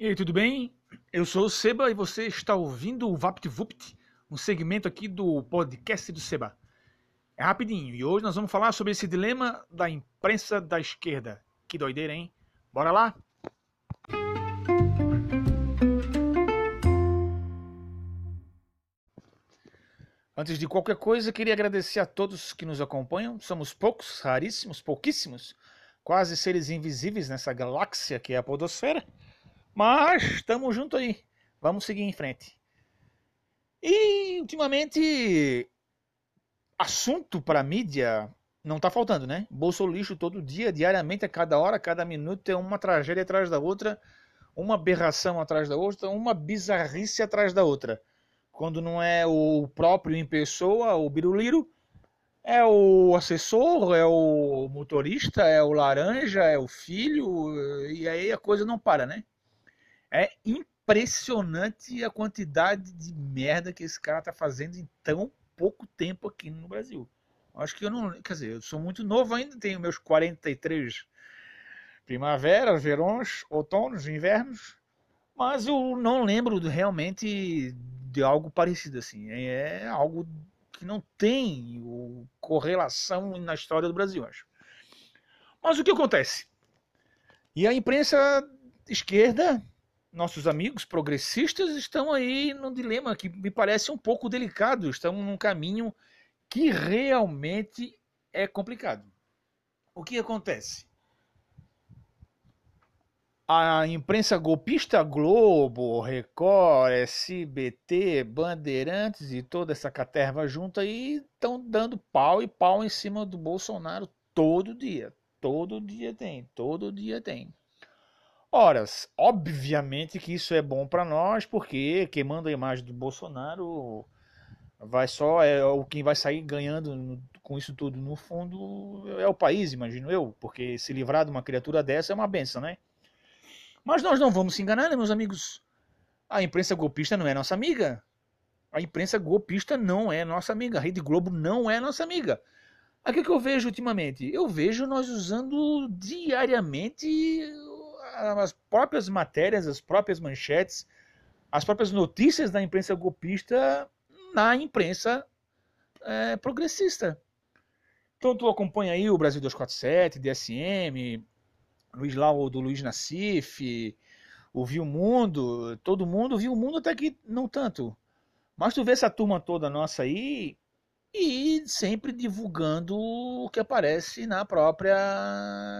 E aí, tudo bem? Eu sou o Seba e você está ouvindo o VaptVupt, um segmento aqui do podcast do Seba. É rapidinho e hoje nós vamos falar sobre esse dilema da imprensa da esquerda. Que doideira, hein? Bora lá? Antes de qualquer coisa, queria agradecer a todos que nos acompanham. Somos poucos, raríssimos, pouquíssimos, quase seres invisíveis nessa galáxia que é a Podosfera. Mas estamos junto aí. Vamos seguir em frente. E ultimamente assunto para mídia não está faltando, né? Bolso lixo todo dia, diariamente, a cada hora, a cada minuto é uma tragédia atrás da outra, uma aberração atrás da outra, uma bizarrice atrás da outra. Quando não é o próprio em pessoa, o biruliro, é o assessor, é o motorista, é o laranja, é o filho, e aí a coisa não para, né? É impressionante a quantidade de merda que esse cara tá fazendo em tão pouco tempo aqui no Brasil. Acho que eu não. Quer dizer, eu sou muito novo ainda, tenho meus 43 primaveras, verões, outonos, invernos, mas eu não lembro realmente de algo parecido assim. É algo que não tem correlação na história do Brasil, acho. Mas o que acontece? E a imprensa esquerda nossos amigos progressistas estão aí num dilema que me parece um pouco delicado, estão num caminho que realmente é complicado. O que acontece? A imprensa golpista Globo, Record, SBT, Bandeirantes e toda essa caterva junta aí estão dando pau e pau em cima do Bolsonaro todo dia. Todo dia tem, todo dia tem. Ora, obviamente que isso é bom para nós, porque queimando a imagem do Bolsonaro vai só é o quem vai sair ganhando com isso tudo no fundo é o país, imagino eu, porque se livrar de uma criatura dessa é uma benção, né? Mas nós não vamos se enganar, né, meus amigos? A imprensa golpista não é nossa amiga. A imprensa golpista não é nossa amiga. A Rede Globo não é nossa amiga. O que eu vejo ultimamente? Eu vejo nós usando diariamente as próprias matérias, as próprias manchetes, as próprias notícias da imprensa golpista na imprensa é, progressista. Então tu acompanha aí o Brasil 247, DSM, Luiz Lau do Luiz Nassif, o Viu Mundo, todo mundo viu o mundo até que não tanto. Mas tu vê essa turma toda nossa aí e sempre divulgando o que aparece na própria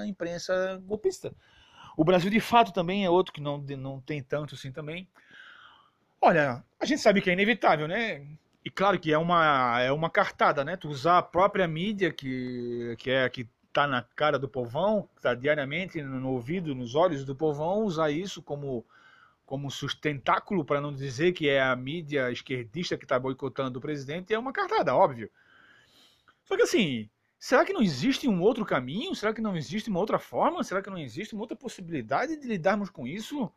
imprensa golpista. O Brasil, de fato, também é outro que não, não tem tanto assim também. Olha, a gente sabe que é inevitável, né? E claro que é uma, é uma cartada, né? Tu usar a própria mídia que, que é que tá na cara do povão, tá diariamente no ouvido, nos olhos do povão, usar isso como como sustentáculo, para não dizer que é a mídia esquerdista que está boicotando o presidente, é uma cartada, óbvio. Só que assim, Será que não existe um outro caminho? Será que não existe uma outra forma? Será que não existe uma outra possibilidade de lidarmos com isso?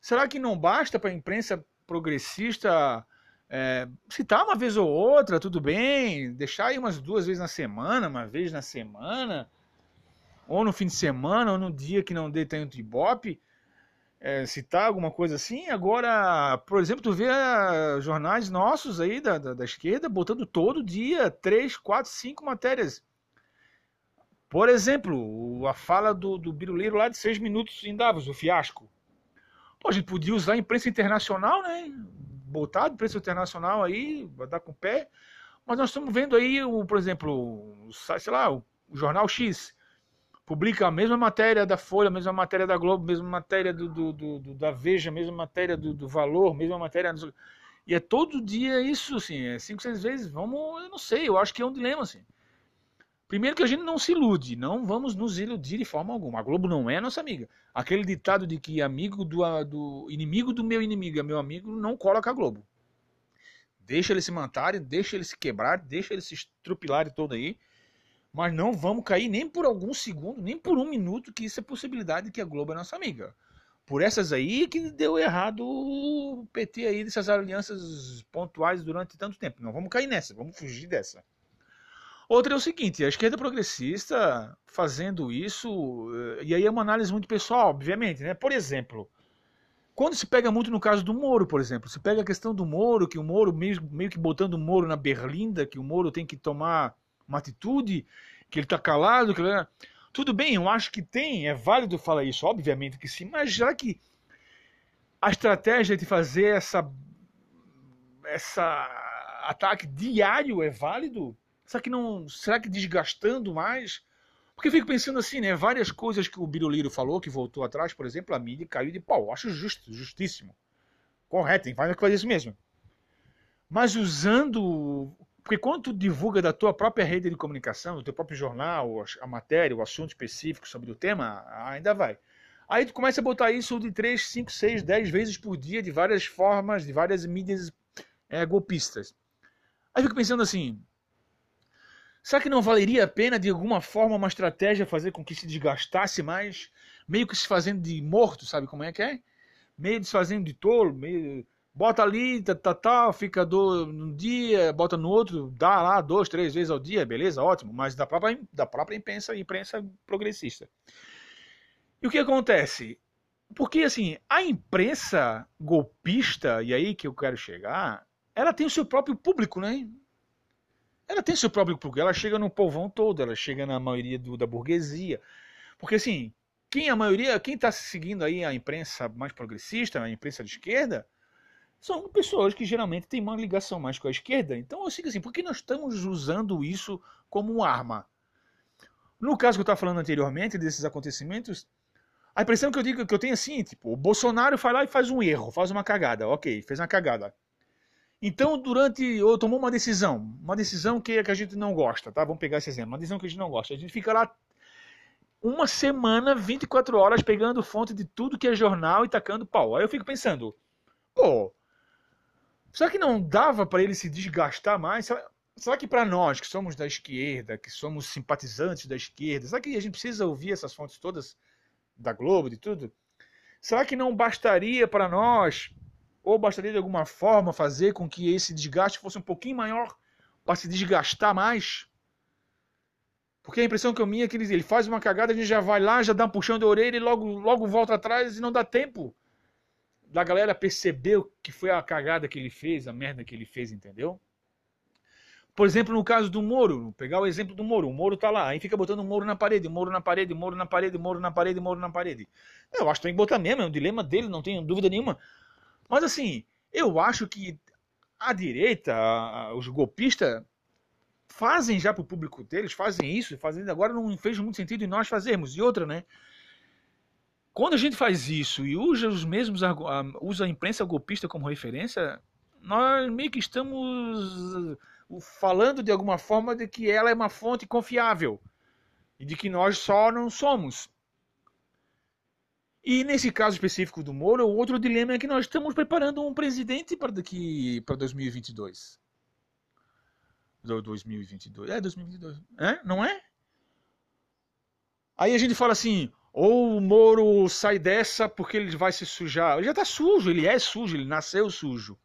Será que não basta para a imprensa progressista é, citar uma vez ou outra, tudo bem, deixar aí umas duas vezes na semana, uma vez na semana, ou no fim de semana, ou no dia que não dê tanto ibope? É, citar alguma coisa assim. Agora, por exemplo, tu vê ah, jornais nossos aí da, da, da, esquerda botando todo dia três, quatro, cinco matérias. Por exemplo, a fala do, do Biruleiro lá de seis minutos em Davos, o fiasco. Pô, a gente podia usar a imprensa internacional, né? Botar a imprensa internacional aí, dar com o pé. Mas nós estamos vendo aí, o, por exemplo, sei lá, o Jornal X publica a mesma matéria da Folha, a mesma matéria da Globo, a mesma matéria do, do, do da Veja, a mesma matéria do, do Valor, a mesma matéria. E é todo dia isso, assim, é cinco, seis vezes. Vamos, eu não sei, eu acho que é um dilema, assim. Primeiro que a gente não se ilude, não vamos nos iludir de forma alguma. A Globo não é nossa amiga. Aquele ditado de que amigo do, do inimigo do meu inimigo é meu amigo, não coloca a Globo. Deixa eles se matarem, deixa eles se quebrar, deixa eles se estrupilarem todo aí mas não vamos cair nem por algum segundo, nem por um minuto, que isso é possibilidade que a Globo é nossa amiga. Por essas aí que deu errado o PT aí dessas alianças pontuais durante tanto tempo. Não vamos cair nessa, vamos fugir dessa. Outra é o seguinte, a esquerda progressista fazendo isso, eh, e aí é uma análise muito pessoal, obviamente, né? Por exemplo, quando se pega muito no caso do Moro, por exemplo, se pega a questão do Moro, que o Moro meio, meio que botando o Moro na berlinda, que o Moro tem que tomar uma atitude, que ele está calado, que. É, tudo bem, eu acho que tem, é válido falar isso, obviamente que sim, mas já que a estratégia de fazer essa, essa ataque diário é válido, será que não, será que desgastando mais? Porque eu fico pensando assim, né? Várias coisas que o Biruliro falou, que voltou atrás, por exemplo, a mídia caiu de pau. Acho justo, justíssimo. Correto, tem que fazer isso mesmo. Mas usando. Porque quando tu divulga da tua própria rede de comunicação, do teu próprio jornal, a matéria, o assunto específico sobre o tema, ainda vai. Aí tu começa a botar isso de 3, 5, 6, 10 vezes por dia, de várias formas, de várias mídias é, golpistas. Aí fico pensando assim, Será que não valeria a pena, de alguma forma, uma estratégia fazer com que se desgastasse mais? Meio que se fazendo de morto, sabe como é que é? Meio desfazendo de tolo, meio. Bota ali, tá, tá, tá, fica do, dia, bota no outro, dá lá dois, três vezes ao dia, beleza, ótimo, mas da própria, da própria imprensa, imprensa progressista. E o que acontece? Porque, assim, a imprensa golpista, e aí que eu quero chegar, ela tem o seu próprio público, né? ela tem seu próprio público, ela chega no povão todo, ela chega na maioria do, da burguesia. Porque assim, quem a maioria, quem está seguindo aí a imprensa mais progressista, a imprensa de esquerda, são pessoas que geralmente têm uma ligação mais com a esquerda. Então eu sigo assim, por que nós estamos usando isso como arma? No caso que eu estava falando anteriormente desses acontecimentos, a impressão que eu digo que eu tenho é assim, tipo, o Bolsonaro vai lá e faz um erro, faz uma cagada, ok, fez uma cagada. Então, durante. Ou tomou uma decisão, uma decisão que, que a gente não gosta, tá? Vamos pegar esse exemplo, uma decisão que a gente não gosta. A gente fica lá uma semana, 24 horas, pegando fonte de tudo que é jornal e tacando pau. Aí eu fico pensando, pô, será que não dava para ele se desgastar mais? Será, será que para nós, que somos da esquerda, que somos simpatizantes da esquerda, será que a gente precisa ouvir essas fontes todas da Globo, de tudo? Será que não bastaria para nós ou bastaria de alguma forma fazer com que esse desgaste fosse um pouquinho maior para se desgastar mais? Porque a impressão que eu minha é que ele, ele faz uma cagada, a gente já vai lá, já dá um puxão de orelha e logo, logo volta atrás e não dá tempo da galera perceber que foi a cagada que ele fez, a merda que ele fez, entendeu? Por exemplo, no caso do Moro, pegar o exemplo do Moro, o Moro tá lá, aí fica botando o Moro na parede, Moro na parede, Moro na parede, Moro na parede, Moro na parede. Eu acho que tem que botar mesmo, é um dilema dele, não tenho dúvida nenhuma. Mas assim, eu acho que a direita, os golpistas, fazem já para o público deles, fazem isso, fazendo agora não fez muito sentido em nós fazermos. E outra, né? Quando a gente faz isso e usa os mesmos usa a imprensa golpista como referência, nós meio que estamos falando de alguma forma de que ela é uma fonte confiável e de que nós só não somos. E nesse caso específico do Moro, o outro dilema é que nós estamos preparando um presidente para daqui para 2022. 2022. É 2022. É? Não é? Aí a gente fala assim, ou o Moro sai dessa porque ele vai se sujar. Ele já está sujo, ele é sujo, ele nasceu sujo.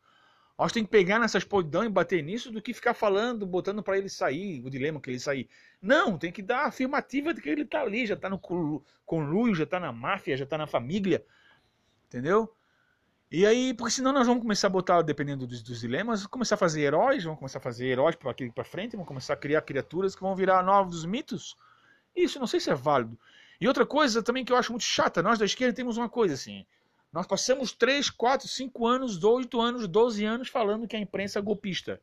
Nós tem que pegar nessas podidão e bater nisso do que ficar falando, botando para ele sair, o dilema que ele sair. Não, tem que dar a afirmativa de que ele está ali, já está no conluio, já está na máfia, já está na família. Entendeu? E aí, porque senão nós vamos começar a botar, dependendo dos, dos dilemas, começar a fazer heróis, vamos começar a fazer heróis para aqui para frente, vamos começar a criar criaturas que vão virar novos mitos. Isso não sei se é válido. E outra coisa também que eu acho muito chata, nós da esquerda temos uma coisa assim. Nós passamos 3, 4, 5 anos, 8 anos, 12 anos falando que a imprensa é golpista.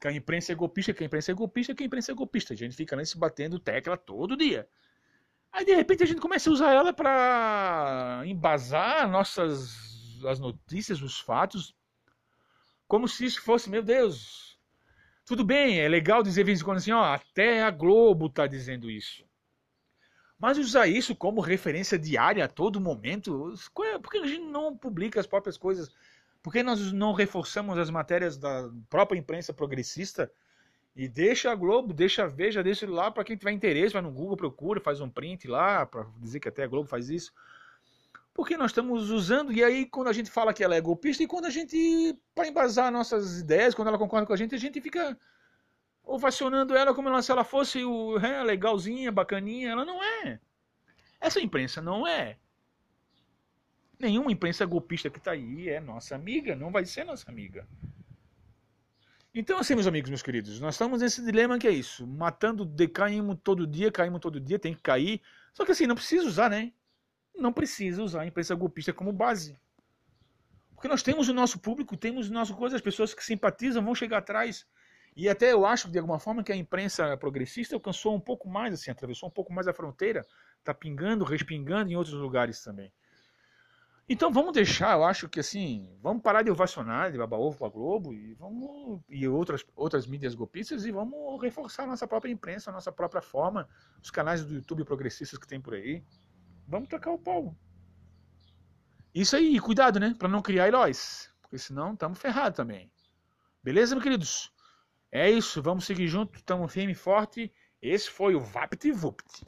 Que a imprensa é golpista, que a imprensa é golpista, que a imprensa é golpista. A gente fica nesse batendo tecla todo dia. Aí de repente a gente começa a usar ela para embasar nossas as notícias, os fatos, como se isso fosse, meu Deus. Tudo bem, é legal dizer vez em quando assim, ó, até a Globo está dizendo isso. Mas usar isso como referência diária a todo momento, é, por que a gente não publica as próprias coisas? Por que nós não reforçamos as matérias da própria imprensa progressista e deixa a Globo, deixa a Veja, deixa lá para quem tiver interesse, vai no Google, procura, faz um print lá para dizer que até a Globo faz isso. Porque nós estamos usando, e aí quando a gente fala que ela é golpista, e quando a gente, para embasar nossas ideias, quando ela concorda com a gente, a gente fica ovacionando ela como se ela fosse o, é, legalzinha, bacaninha. Ela não é. Essa imprensa não é. Nenhuma imprensa golpista que está aí é nossa amiga, não vai ser nossa amiga. Então, assim, meus amigos, meus queridos, nós estamos nesse dilema que é isso. Matando, decaímos todo dia, caímos todo dia, tem que cair. Só que assim, não precisa usar, né? Não precisa usar a imprensa golpista como base. Porque nós temos o nosso público, temos o nosso coisa, as pessoas que simpatizam vão chegar atrás. E até eu acho, de alguma forma, que a imprensa progressista alcançou um pouco mais, assim, atravessou um pouco mais a fronteira, está pingando, respingando em outros lugares também. Então vamos deixar, eu acho que assim, vamos parar de ovacionar de baba-ovo para Globo e vamos e outras outras mídias golpistas e vamos reforçar a nossa própria imprensa, a nossa própria forma, os canais do YouTube progressistas que tem por aí. Vamos tocar o pau. Isso aí, cuidado, né, para não criar heróis, porque senão estamos ferrados também. Beleza, meus queridos? É isso, vamos seguir junto, estamos firme e forte. Esse foi o Vapt Vupt.